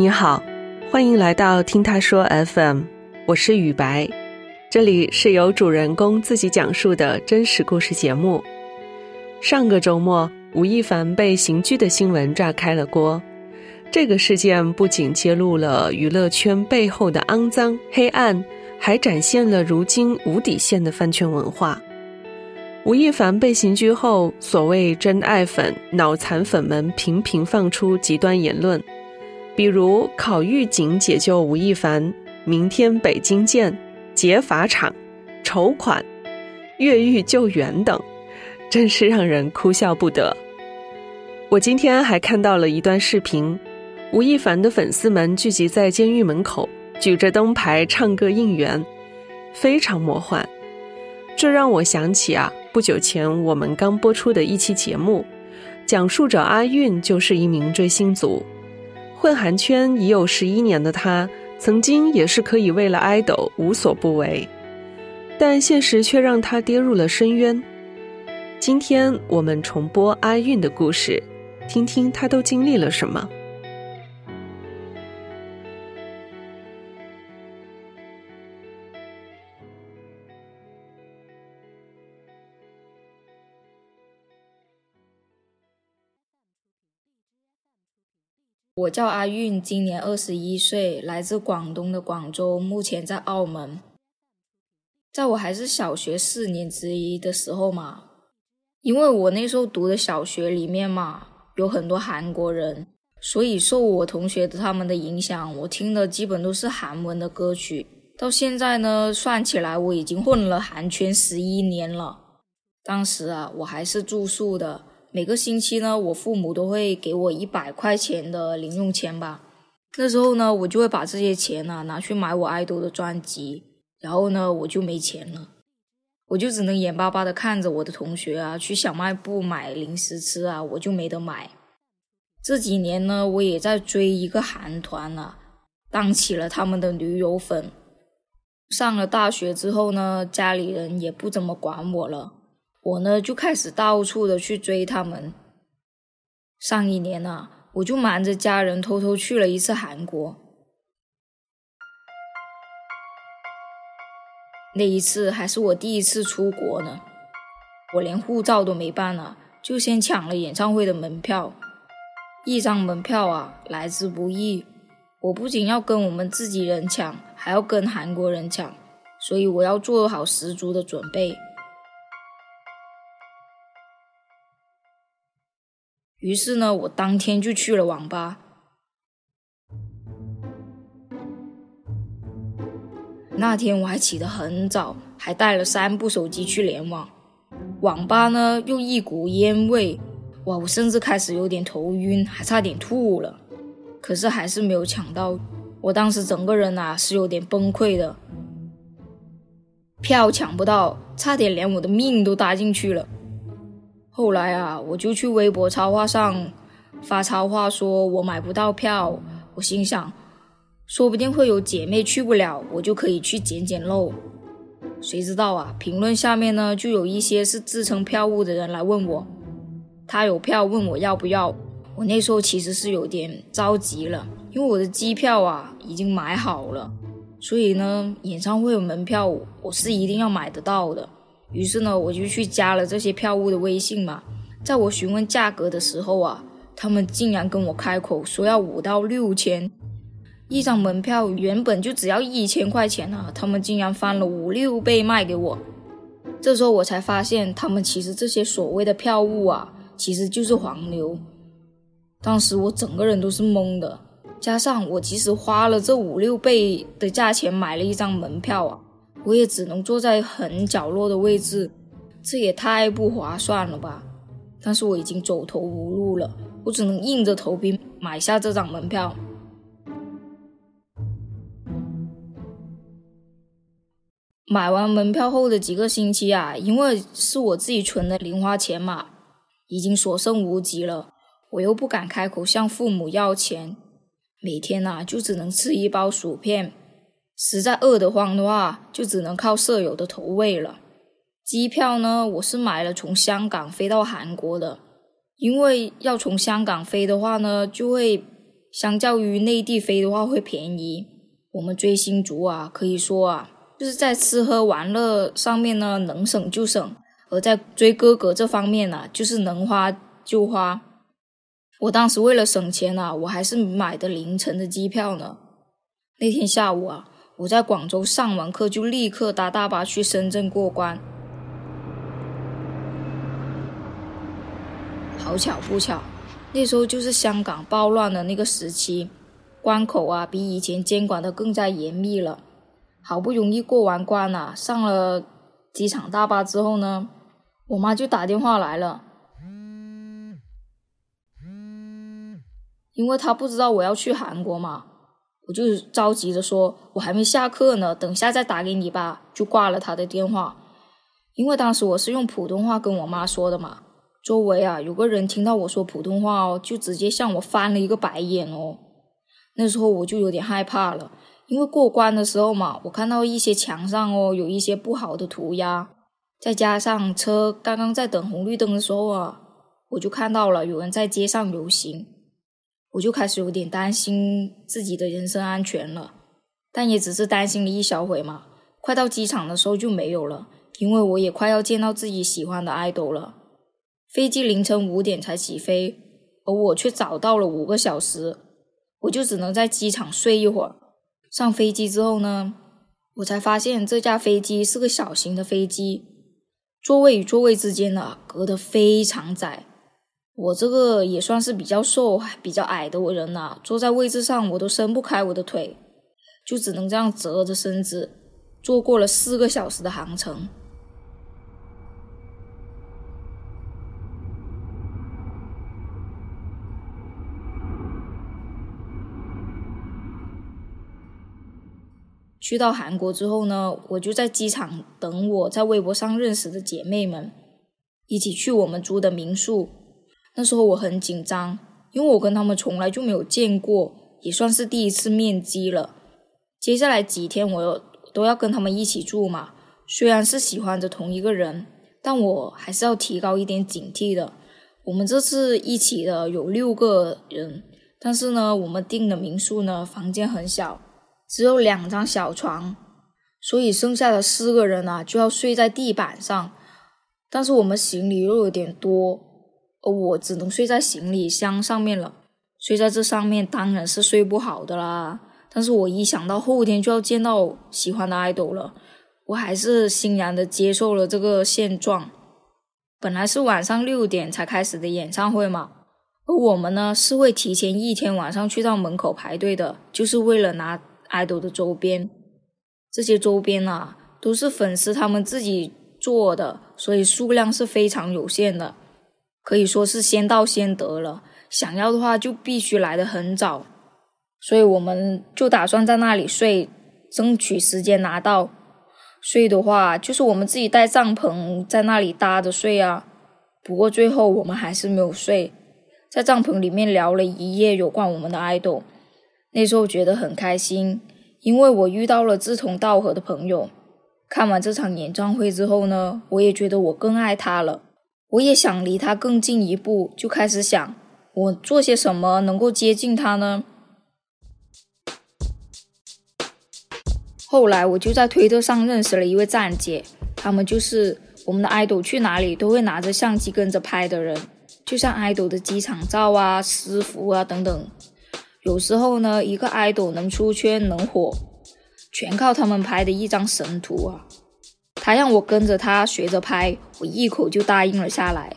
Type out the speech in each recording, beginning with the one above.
你好，欢迎来到听他说 FM，我是雨白，这里是由主人公自己讲述的真实故事节目。上个周末，吴亦凡被刑拘的新闻炸开了锅。这个事件不仅揭露了娱乐圈背后的肮脏黑暗，还展现了如今无底线的饭圈文化。吴亦凡被刑拘后，所谓真爱粉、脑残粉们频频放出极端言论，比如考狱警解救吴亦凡、明天北京见、劫法场、筹款、越狱救援等，真是让人哭笑不得。我今天还看到了一段视频，吴亦凡的粉丝们聚集在监狱门口，举着灯牌唱歌应援，非常魔幻。这让我想起啊，不久前我们刚播出的一期节目，讲述者阿韵就是一名追星族，混韩圈已有十一年的他，曾经也是可以为了爱豆无所不为，但现实却让他跌入了深渊。今天我们重播阿韵的故事，听听她都经历了什么。我叫阿韵，今年二十一岁，来自广东的广州，目前在澳门。在我还是小学四年之一的时候嘛，因为我那时候读的小学里面嘛有很多韩国人，所以受我同学的他们的影响，我听的基本都是韩文的歌曲。到现在呢，算起来我已经混了韩圈十一年了。当时啊，我还是住宿的。每个星期呢，我父母都会给我一百块钱的零用钱吧。那时候呢，我就会把这些钱呢拿去买我爱豆的专辑，然后呢，我就没钱了，我就只能眼巴巴的看着我的同学啊去小卖部买零食吃啊，我就没得买。这几年呢，我也在追一个韩团啊，当起了他们的女友粉。上了大学之后呢，家里人也不怎么管我了。我呢就开始到处的去追他们。上一年呢，我就瞒着家人偷偷去了一次韩国。那一次还是我第一次出国呢，我连护照都没办呢，就先抢了演唱会的门票。一张门票啊，来之不易。我不仅要跟我们自己人抢，还要跟韩国人抢，所以我要做好十足的准备。于是呢，我当天就去了网吧。那天我还起得很早，还带了三部手机去联网。网吧呢又一股烟味，哇！我甚至开始有点头晕，还差点吐了。可是还是没有抢到。我当时整个人啊是有点崩溃的，票抢不到，差点连我的命都搭进去了。后来啊，我就去微博超话上发超话，说我买不到票。我心想，说不定会有姐妹去不了，我就可以去捡捡漏。谁知道啊，评论下面呢，就有一些是自称票务的人来问我，他有票，问我要不要。我那时候其实是有点着急了，因为我的机票啊已经买好了，所以呢，演唱会门票我是一定要买得到的。于是呢，我就去加了这些票务的微信嘛。在我询问价格的时候啊，他们竟然跟我开口说要五到六千一张门票，原本就只要一千块钱啊，他们竟然翻了五六倍卖给我。这时候我才发现，他们其实这些所谓的票务啊，其实就是黄牛。当时我整个人都是懵的，加上我即使花了这五六倍的价钱买了一张门票啊。我也只能坐在很角落的位置，这也太不划算了吧！但是我已经走投无路了，我只能硬着头皮买下这张门票。买完门票后的几个星期啊，因为是我自己存的零花钱嘛，已经所剩无几了，我又不敢开口向父母要钱，每天呐就只能吃一包薯片。实在饿得慌的话，就只能靠舍友的投喂了。机票呢，我是买了从香港飞到韩国的，因为要从香港飞的话呢，就会相较于内地飞的话会便宜。我们追星族啊，可以说啊，就是在吃喝玩乐上面呢能省就省，而在追哥哥这方面呢，就是能花就花。我当时为了省钱啊，我还是买的凌晨的机票呢。那天下午啊，我在广州上完课就立刻搭大巴去深圳过关。好巧不巧，那时候就是香港暴乱的那个时期，关口啊比以前监管的更加严密了。好不容易过完关啊，上了机场大巴之后呢，我妈就打电话来了。因为他不知道我要去韩国嘛，我就着急的说：“我还没下课呢，等下再打给你吧。”就挂了他的电话。因为当时我是用普通话跟我妈说的嘛，周围啊有个人听到我说普通话哦，就直接向我翻了一个白眼哦。那时候我就有点害怕了，因为过关的时候嘛，我看到一些墙上哦有一些不好的涂鸦，再加上车刚刚在等红绿灯的时候啊，我就看到了有人在街上游行。我就开始有点担心自己的人身安全了，但也只是担心了一小会嘛。快到机场的时候就没有了，因为我也快要见到自己喜欢的爱豆了。飞机凌晨五点才起飞，而我却早到了五个小时，我就只能在机场睡一会儿。上飞机之后呢，我才发现这架飞机是个小型的飞机，座位与座位之间呢隔得非常窄。我这个也算是比较瘦、比较矮的我人呐，坐在位置上我都伸不开我的腿，就只能这样折着身子，坐过了四个小时的航程。去到韩国之后呢，我就在机场等我在微博上认识的姐妹们，一起去我们租的民宿。那时候我很紧张，因为我跟他们从来就没有见过，也算是第一次面基了。接下来几天我都要跟他们一起住嘛，虽然是喜欢着同一个人，但我还是要提高一点警惕的。我们这次一起的有六个人，但是呢，我们订的民宿呢，房间很小，只有两张小床，所以剩下的四个人啊就要睡在地板上。但是我们行李又有点多。而我只能睡在行李箱上面了，睡在这上面当然是睡不好的啦。但是我一想到后天就要见到喜欢的爱豆了，我还是欣然的接受了这个现状。本来是晚上六点才开始的演唱会嘛，而我们呢是会提前一天晚上去到门口排队的，就是为了拿爱豆的周边。这些周边啊都是粉丝他们自己做的，所以数量是非常有限的。可以说是先到先得了，想要的话就必须来得很早，所以我们就打算在那里睡，争取时间拿到。睡的话，就是我们自己带帐篷在那里搭着睡啊。不过最后我们还是没有睡，在帐篷里面聊了一夜有关我们的爱豆。那时候觉得很开心，因为我遇到了志同道合的朋友。看完这场演唱会之后呢，我也觉得我更爱他了。我也想离他更近一步，就开始想我做些什么能够接近他呢？后来我就在推特上认识了一位站姐，他们就是我们的爱豆去哪里都会拿着相机跟着拍的人，就像爱豆的机场照啊、私服啊等等。有时候呢，一个爱豆能出圈能火，全靠他们拍的一张神图啊。他让我跟着他学着拍，我一口就答应了下来。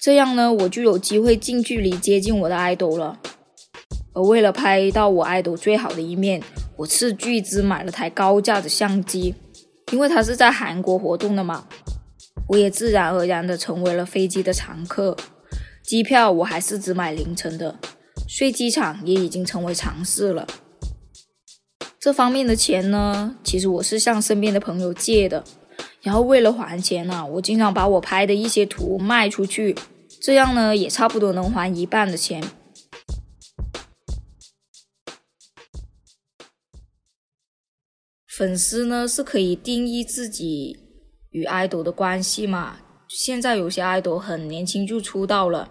这样呢，我就有机会近距离接近我的爱豆了。而为了拍到我爱豆最好的一面，我斥巨资买了台高价的相机，因为他是在韩国活动的嘛。我也自然而然的成为了飞机的常客。机票我还是只买凌晨的，睡机场也已经成为常事了。这方面的钱呢，其实我是向身边的朋友借的，然后为了还钱呢，我经常把我拍的一些图卖出去，这样呢也差不多能还一半的钱。粉丝呢是可以定义自己与爱豆的关系嘛？现在有些爱豆很年轻就出道了，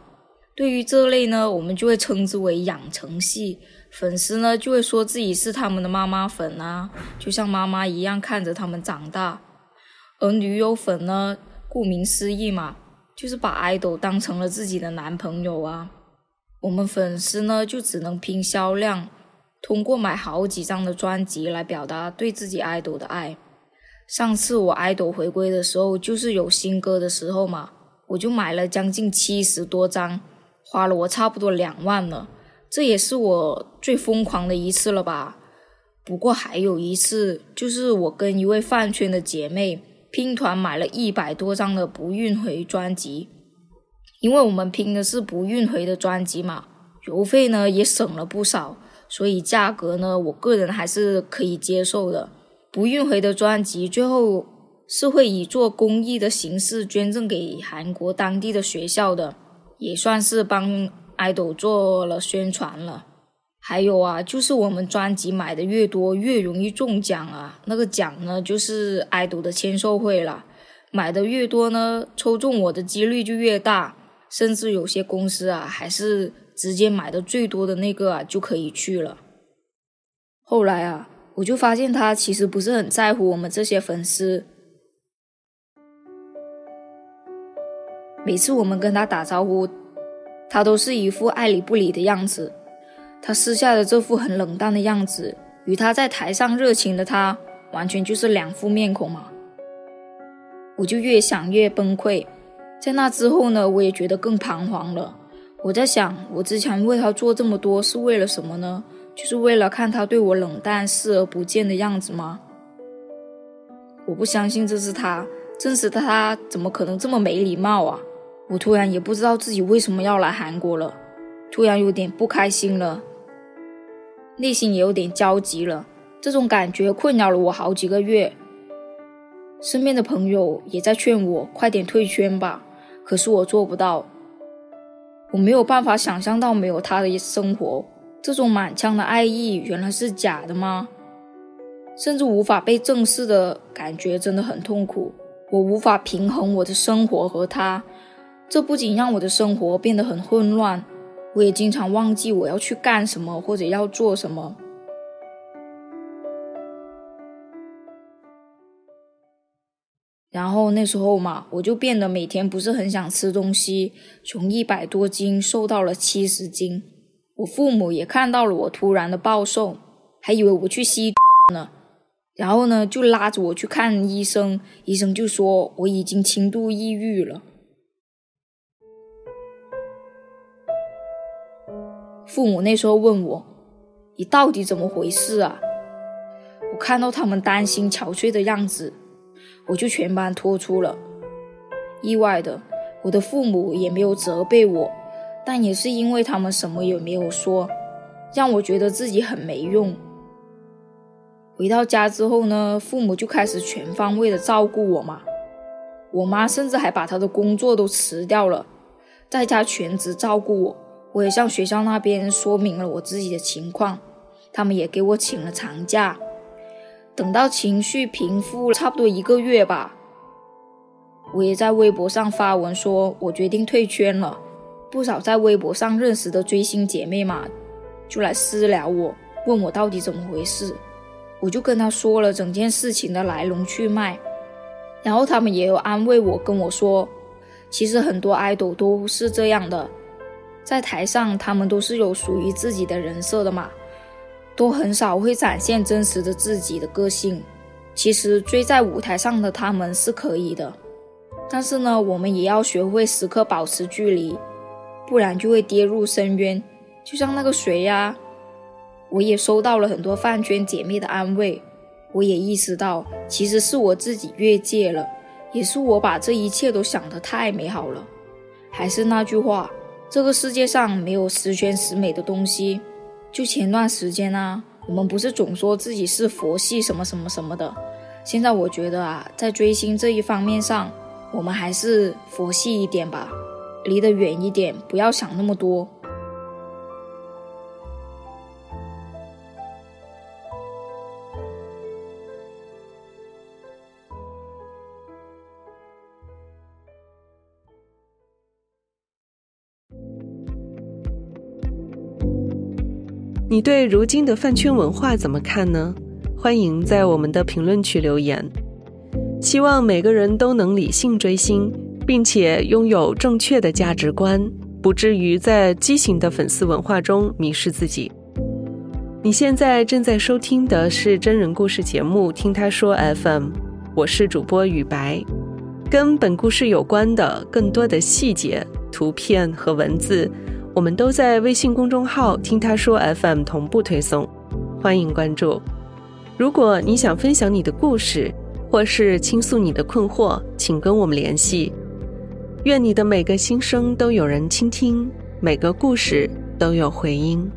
对于这类呢，我们就会称之为养成系粉丝呢，就会说自己是他们的妈妈粉啊，就像妈妈一样看着他们长大。而女友粉呢，顾名思义嘛，就是把爱豆当成了自己的男朋友啊。我们粉丝呢，就只能拼销量，通过买好几张的专辑来表达对自己爱豆的爱。上次我爱豆回归的时候，就是有新歌的时候嘛，我就买了将近七十多张。花了我差不多两万了，这也是我最疯狂的一次了吧。不过还有一次，就是我跟一位饭圈的姐妹拼团买了一百多张的不运回专辑，因为我们拼的是不运回的专辑嘛，邮费呢也省了不少，所以价格呢我个人还是可以接受的。不运回的专辑最后是会以做公益的形式捐赠给韩国当地的学校的。也算是帮爱豆做了宣传了。还有啊，就是我们专辑买的越多，越容易中奖啊。那个奖呢，就是爱豆的签售会了。买的越多呢，抽中我的几率就越大。甚至有些公司啊，还是直接买的最多的那个啊，就可以去了。后来啊，我就发现他其实不是很在乎我们这些粉丝。每次我们跟他打招呼，他都是一副爱理不理的样子。他私下的这副很冷淡的样子，与他在台上热情的他，完全就是两副面孔嘛。我就越想越崩溃。在那之后呢，我也觉得更彷徨了。我在想，我之前为他做这么多是为了什么呢？就是为了看他对我冷淡、视而不见的样子吗？我不相信这是他，真实的他怎么可能这么没礼貌啊？我突然也不知道自己为什么要来韩国了，突然有点不开心了，内心也有点焦急了。这种感觉困扰了我好几个月，身边的朋友也在劝我快点退圈吧，可是我做不到。我没有办法想象到没有他的生活，这种满腔的爱意原来是假的吗？甚至无法被正视的感觉真的很痛苦，我无法平衡我的生活和他。这不仅让我的生活变得很混乱，我也经常忘记我要去干什么或者要做什么。然后那时候嘛，我就变得每天不是很想吃东西，从一百多斤瘦到了七十斤。我父母也看到了我突然的暴瘦，还以为我去吸毒呢，然后呢就拉着我去看医生，医生就说我已经轻度抑郁了。父母那时候问我：“你到底怎么回事啊？”我看到他们担心憔悴的样子，我就全班托出了。意外的，我的父母也没有责备我，但也是因为他们什么也没有说，让我觉得自己很没用。回到家之后呢，父母就开始全方位的照顾我嘛。我妈甚至还把她的工作都辞掉了，在家全职照顾我。我也向学校那边说明了我自己的情况，他们也给我请了长假。等到情绪平复差不多一个月吧，我也在微博上发文说，我决定退圈了。不少在微博上认识的追星姐妹嘛，就来私聊我，问我到底怎么回事。我就跟他说了整件事情的来龙去脉，然后他们也有安慰我，跟我说，其实很多爱豆都是这样的。在台上，他们都是有属于自己的人设的嘛，都很少会展现真实的自己的个性。其实追在舞台上的他们是可以的，但是呢，我们也要学会时刻保持距离，不然就会跌入深渊。就像那个谁呀，我也收到了很多饭圈姐妹的安慰，我也意识到，其实是我自己越界了，也是我把这一切都想得太美好了。还是那句话。这个世界上没有十全十美的东西。就前段时间呢，我们不是总说自己是佛系什么什么什么的。现在我觉得啊，在追星这一方面上，我们还是佛系一点吧，离得远一点，不要想那么多。你对如今的饭圈文化怎么看呢？欢迎在我们的评论区留言。希望每个人都能理性追星，并且拥有正确的价值观，不至于在畸形的粉丝文化中迷失自己。你现在正在收听的是真人故事节目《听他说 FM》，我是主播雨白。跟本故事有关的更多的细节、图片和文字，我们都在微信公众号“听他说 FM” 同步推送，欢迎关注。如果你想分享你的故事，或是倾诉你的困惑，请跟我们联系。愿你的每个心声都有人倾听，每个故事都有回音。